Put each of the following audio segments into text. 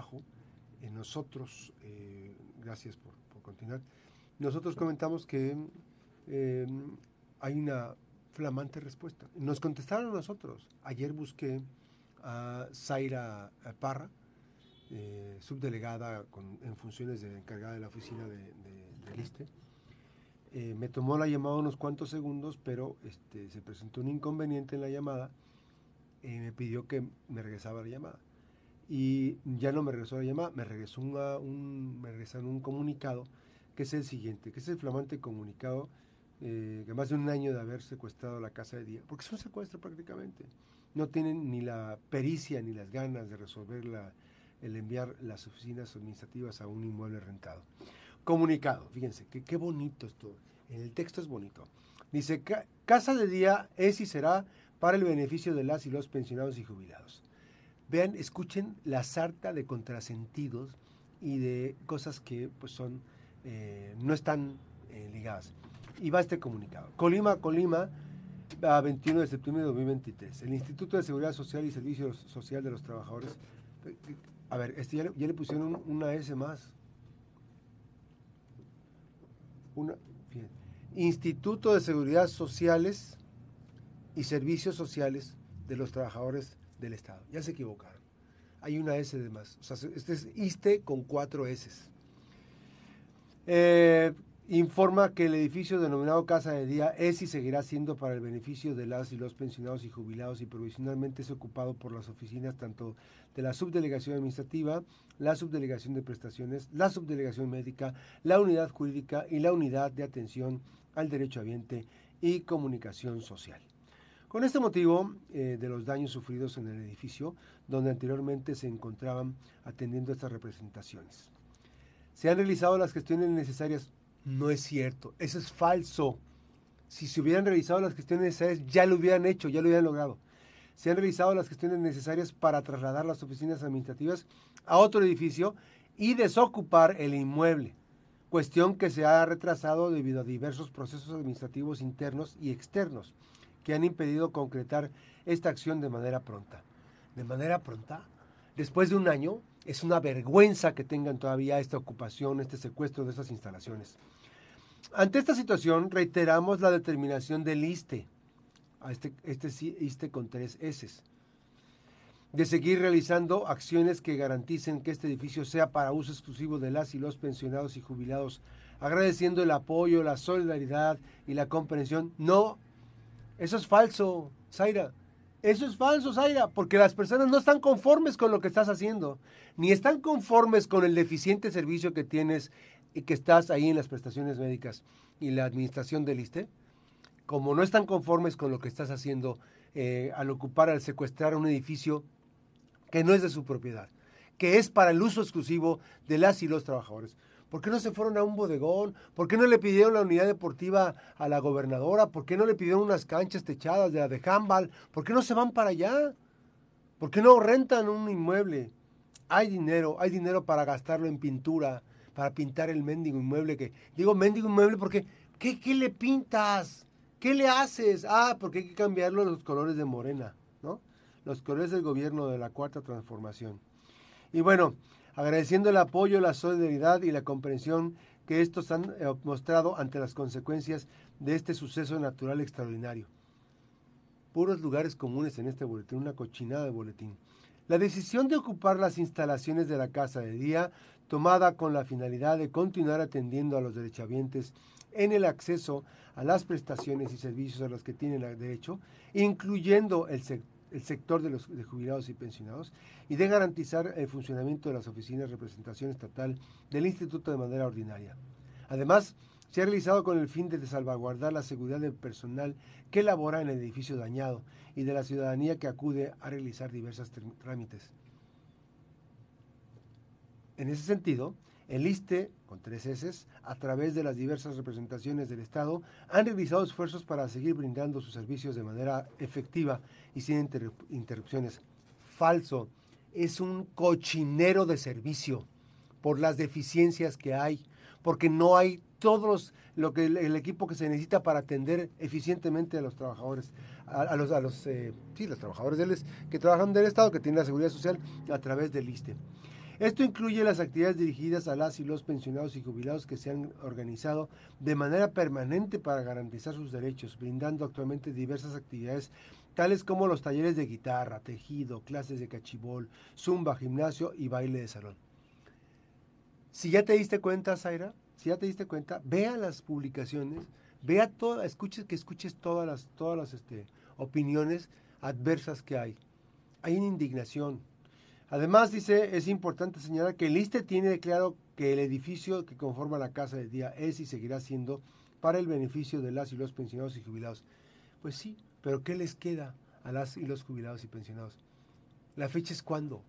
trabajo, en nosotros, eh, gracias por, continuar, nosotros comentamos que em, hay una flamante respuesta. Nos contestaron nosotros. Ayer busqué a Zaira Parra, eh, subdelegada en funciones de encargada de la oficina de, de, ISTE. Eh, me tomó la llamada unos cuantos segundos, pero este, se presentó un inconveniente en la llamada y me pidió que me regresaba la llamada y ya no me regresó la llamada, me regresó un, me regresaron un comunicado que es el siguiente, que es el flamante comunicado eh, que más de un año de haber secuestrado la casa de día, porque es un secuestro prácticamente. No tienen ni la pericia ni las ganas de resolver el enviar las oficinas administrativas a un inmueble rentado. Comunicado, fíjense, qué bonito esto. El texto es bonito. Dice, casa de día es y será para el beneficio de las y los pensionados y jubilados. Vean, escuchen la sarta de contrasentidos y de cosas que pues son eh, no están eh, ligadas. Y va este comunicado. Colima, Colima, a 21 de septiembre de 2023. El Instituto de Seguridad Social y Servicios Social de los Trabajadores. A ver, este ya, le, pusieron una S más. Una, Instituto de Seguridad Sociales y Servicios Sociales de los Trabajadores del Estado. Ya se equivocaron. Hay una S de más. O sea, este es ISTE con cuatro S. Eh, informa que el edificio denominado Casa de Día es y seguirá siendo para el beneficio de las y los pensionados y jubilados y provisionalmente es ocupado por las oficinas tanto de la subdelegación administrativa, la subdelegación de prestaciones, la subdelegación médica, la unidad jurídica y la unidad de atención al derecho ambiente y comunicación social. Con este motivo eh, de los daños sufridos en el edificio, donde anteriormente se encontraban atendiendo estas representaciones. Se han realizado las gestiones necesarias. No es cierto, eso es falso. Si se hubieran realizado las gestiones necesarias, ya lo hubieran hecho, ya lo hubieran logrado. Se han realizado las gestiones necesarias para trasladar las oficinas administrativas a otro edificio y desocupar el inmueble, cuestión que se ha retrasado debido a diversos procesos administrativos internos y externos que han impedido concretar esta acción de manera pronta. ¿De manera pronta? Después de un año, es una vergüenza que tengan todavía esta ocupación, este secuestro de esas instalaciones. Ante esta situación, reiteramos la determinación del ISTE, este, este ISTE con tres S, de seguir realizando acciones que garanticen que este edificio sea para uso exclusivo de las y los pensionados y jubilados, agradeciendo el apoyo, la solidaridad y la comprensión, no eso es falso, Zaira. Eso es falso, Zaira, porque las personas no están conformes con lo que estás haciendo, ni están conformes con el deficiente servicio que tienes y que estás ahí en las prestaciones médicas y la administración del ISTE. Como no están conformes con lo que estás haciendo eh, al ocupar, al secuestrar un edificio que no es de su propiedad, que es para el uso exclusivo de las y los trabajadores. ¿Por qué no se fueron a un bodegón? ¿Por qué no le pidieron la unidad deportiva a la gobernadora? ¿Por qué no le pidieron unas canchas techadas de la de? ¿Por qué no se van para allá? ¿Por qué no rentan un inmueble? Hay dinero, hay dinero para gastarlo en pintura, para pintar el mendigo inmueble que digo mendigo inmueble porque ¿qué, qué le pintas? ¿Qué le haces? Ah, porque hay que cambiarlo los colores de Morena, ¿no? Los colores del gobierno de la cuarta transformación. Y bueno, agradeciendo el apoyo, la solidaridad y la comprensión que estos han eh, mostrado ante las consecuencias de este suceso natural extraordinario. Puros lugares comunes en este boletín, una cochinada de boletín. La decisión de ocupar las instalaciones de la casa de día, tomada con la finalidad de continuar atendiendo a los derechohabientes en el acceso a las prestaciones y servicios a los que tienen derecho, incluyendo el sector el sector de los jubilados y pensionados y de garantizar el funcionamiento de las oficinas de representación estatal del Instituto de manera ordinaria. Además, se ha realizado con el fin de salvaguardar la seguridad del personal que labora en el edificio dañado y de la ciudadanía que acude a realizar diversos trámites. En ese sentido, el ISTE, con tres S, a través de las diversas representaciones del Estado, han realizado esfuerzos para seguir brindando sus servicios de manera efectiva y sin interrupciones. Falso. Es un cochinero de servicio por las deficiencias que hay, porque no hay todos lo que el, equipo que se necesita para atender eficientemente a los trabajadores, a, los, a los, eh, sí, los trabajadores del, que trabajan del Estado, que tienen la seguridad social a través del ISTE. Esto incluye las actividades dirigidas a las y los pensionados y jubilados que se han organizado de manera permanente para garantizar sus derechos, brindando actualmente diversas actividades tales como los talleres de guitarra, tejido, clases de cachibol, zumba, gimnasio y baile de salón. Si ya te diste cuenta, Zaira, si ya te diste cuenta, vea las publicaciones, vea todo, escuches, que escuches todas las, todas las este, opiniones adversas que hay. Hay una indignación, Además, dice, es importante señalar que el ISTE tiene claro que el edificio que conforma la casa de día es y seguirá siendo para el beneficio de las y los pensionados y jubilados. Pues sí, pero ¿qué les queda a las y los jubilados y pensionados? La fecha es cuándo.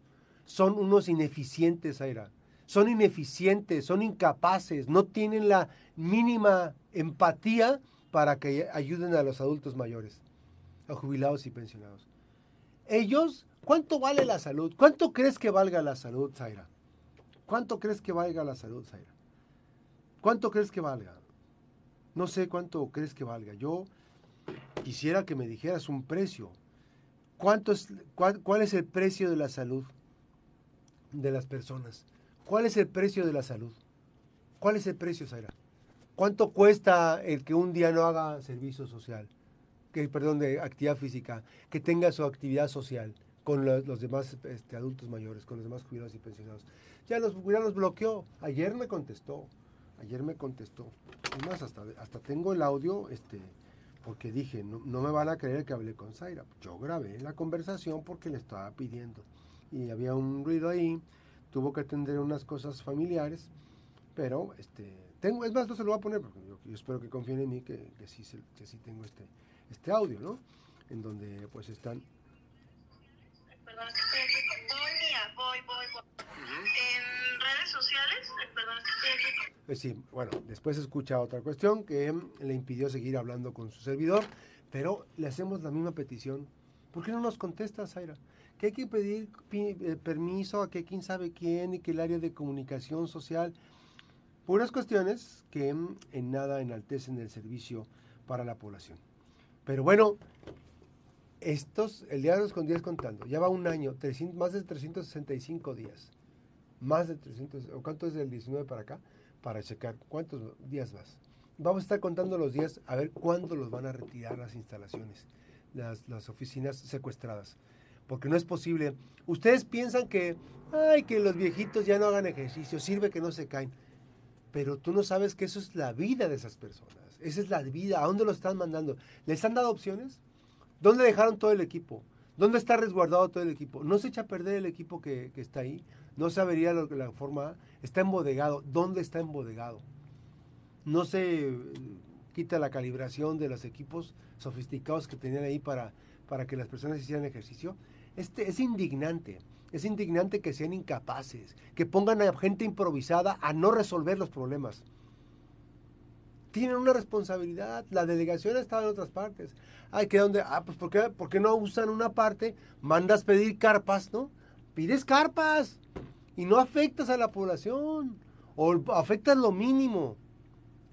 Son unos ineficientes, Aira. Son ineficientes, son incapaces, no tienen la mínima empatía para que ayuden a los adultos mayores, a jubilados y pensionados. Ellos ¿Cuánto vale la salud? ¿Cuánto crees que valga la salud, Zaira? ¿Cuánto crees que valga la salud, Zaira? ¿Cuánto crees que valga? No sé cuánto crees que valga. Yo quisiera que me dijeras un precio. ¿Cuánto es, cuál, es el precio de la salud de las personas? ¿Cuál es el precio de la salud? ¿Cuál es el precio, Zaira? ¿Cuánto cuesta el que un día no haga servicio social? Que, perdón, de actividad física, que tenga su actividad social con los, demás este, adultos mayores, con los demás cuidados y pensionados. Ya los, ya los bloqueó. Ayer me contestó. Ayer me contestó. Y más, hasta, hasta tengo el audio, este, porque dije, no, no, me van a creer que hablé con Zaira. Yo grabé la conversación porque le estaba pidiendo. Y había un ruido ahí, tuvo que atender unas cosas familiares, pero este, tengo, es más, no se lo voy a poner porque yo, espero que confíen en mí que, que, sí, que sí tengo este, este audio, ¿no? En donde pues están voy, voy, voy. En redes sociales, perdón, Pues sí, bueno, después escucha otra cuestión que le impidió seguir hablando con su servidor, pero le hacemos la misma petición. ¿Por qué no nos contesta, Zaira? Que hay que pedir eh, permiso a que quién sabe quién y que el área de comunicación social. Puras cuestiones que en nada enaltecen el servicio para la población. Pero bueno, estos, el los con días contando, ya va un año, más de 365 días. Más de 300, ¿o cuánto es del 19 para acá? Para checar cuántos días más. Vamos a estar contando los días a ver cuándo los van a retirar las instalaciones, las, las oficinas secuestradas. Porque no es posible. Ustedes piensan que, ay, que los viejitos ya no hagan ejercicio, sirve que no se caen. Pero tú no sabes que eso es la vida de esas personas. Esa es la vida. ¿A dónde lo están mandando? ¿Les han dado opciones? ¿Dónde dejaron todo el equipo? ¿Dónde está resguardado todo el equipo? No se echa a perder el equipo que, está ahí. No se avería la forma. Está embodegado. ¿Dónde está embodegado? No se eh, quita la calibración de los equipos sofisticados que tenían ahí para, para que las personas hicieran ejercicio. Este, es indignante. Es indignante que sean incapaces, que pongan a gente improvisada a no resolver los problemas tienen una responsabilidad. La delegación ha estado en otras partes. Ay, que donde, ah, pues ¿por qué, ¿por qué no usan una parte? Mandas pedir carpas, ¿no? Pides carpas y no afectas a la población. O afectas lo mínimo.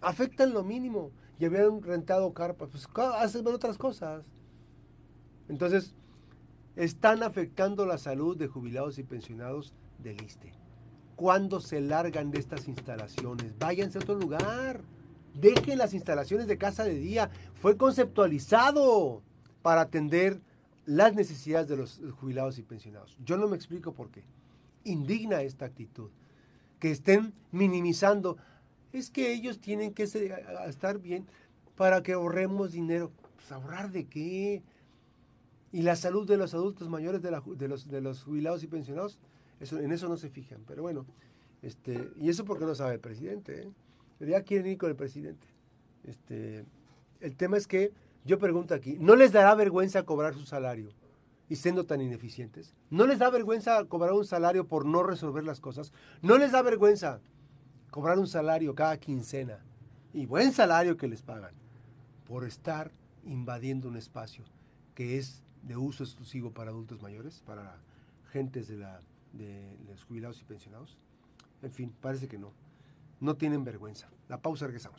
Afectan lo mínimo. Y habían rentado carpas. Pues hacen otras cosas. Entonces, están afectando la salud de jubilados y pensionados del ISTE. ¿Cuándo se largan de estas instalaciones? Váyanse a otro lugar. Dejen las instalaciones de casa de día. Fue conceptualizado para atender las necesidades de los jubilados y pensionados. Yo no me explico por qué. Indigna esta actitud. Que estén minimizando. Es que ellos tienen que estar bien para que ahorremos dinero. Pues, ¿Ahorrar de qué? Y la salud de los adultos mayores, de, los, de los jubilados y pensionados, en eso no se fijan. Pero bueno, este, y eso porque no sabe el presidente. ¿eh? Ya quieren ir con el presidente. Este, el tema es que yo pregunto aquí, ¿no les dará vergüenza cobrar su salario y siendo tan ineficientes? ¿No les da vergüenza cobrar un salario por no resolver las cosas? ¿No les da vergüenza cobrar un salario cada quincena y buen salario que les pagan por estar invadiendo un espacio que es de uso exclusivo para adultos mayores, para gentes de, la, de los jubilados y pensionados? En fin, parece que no no tienen vergüenza. La pausa, regresamos.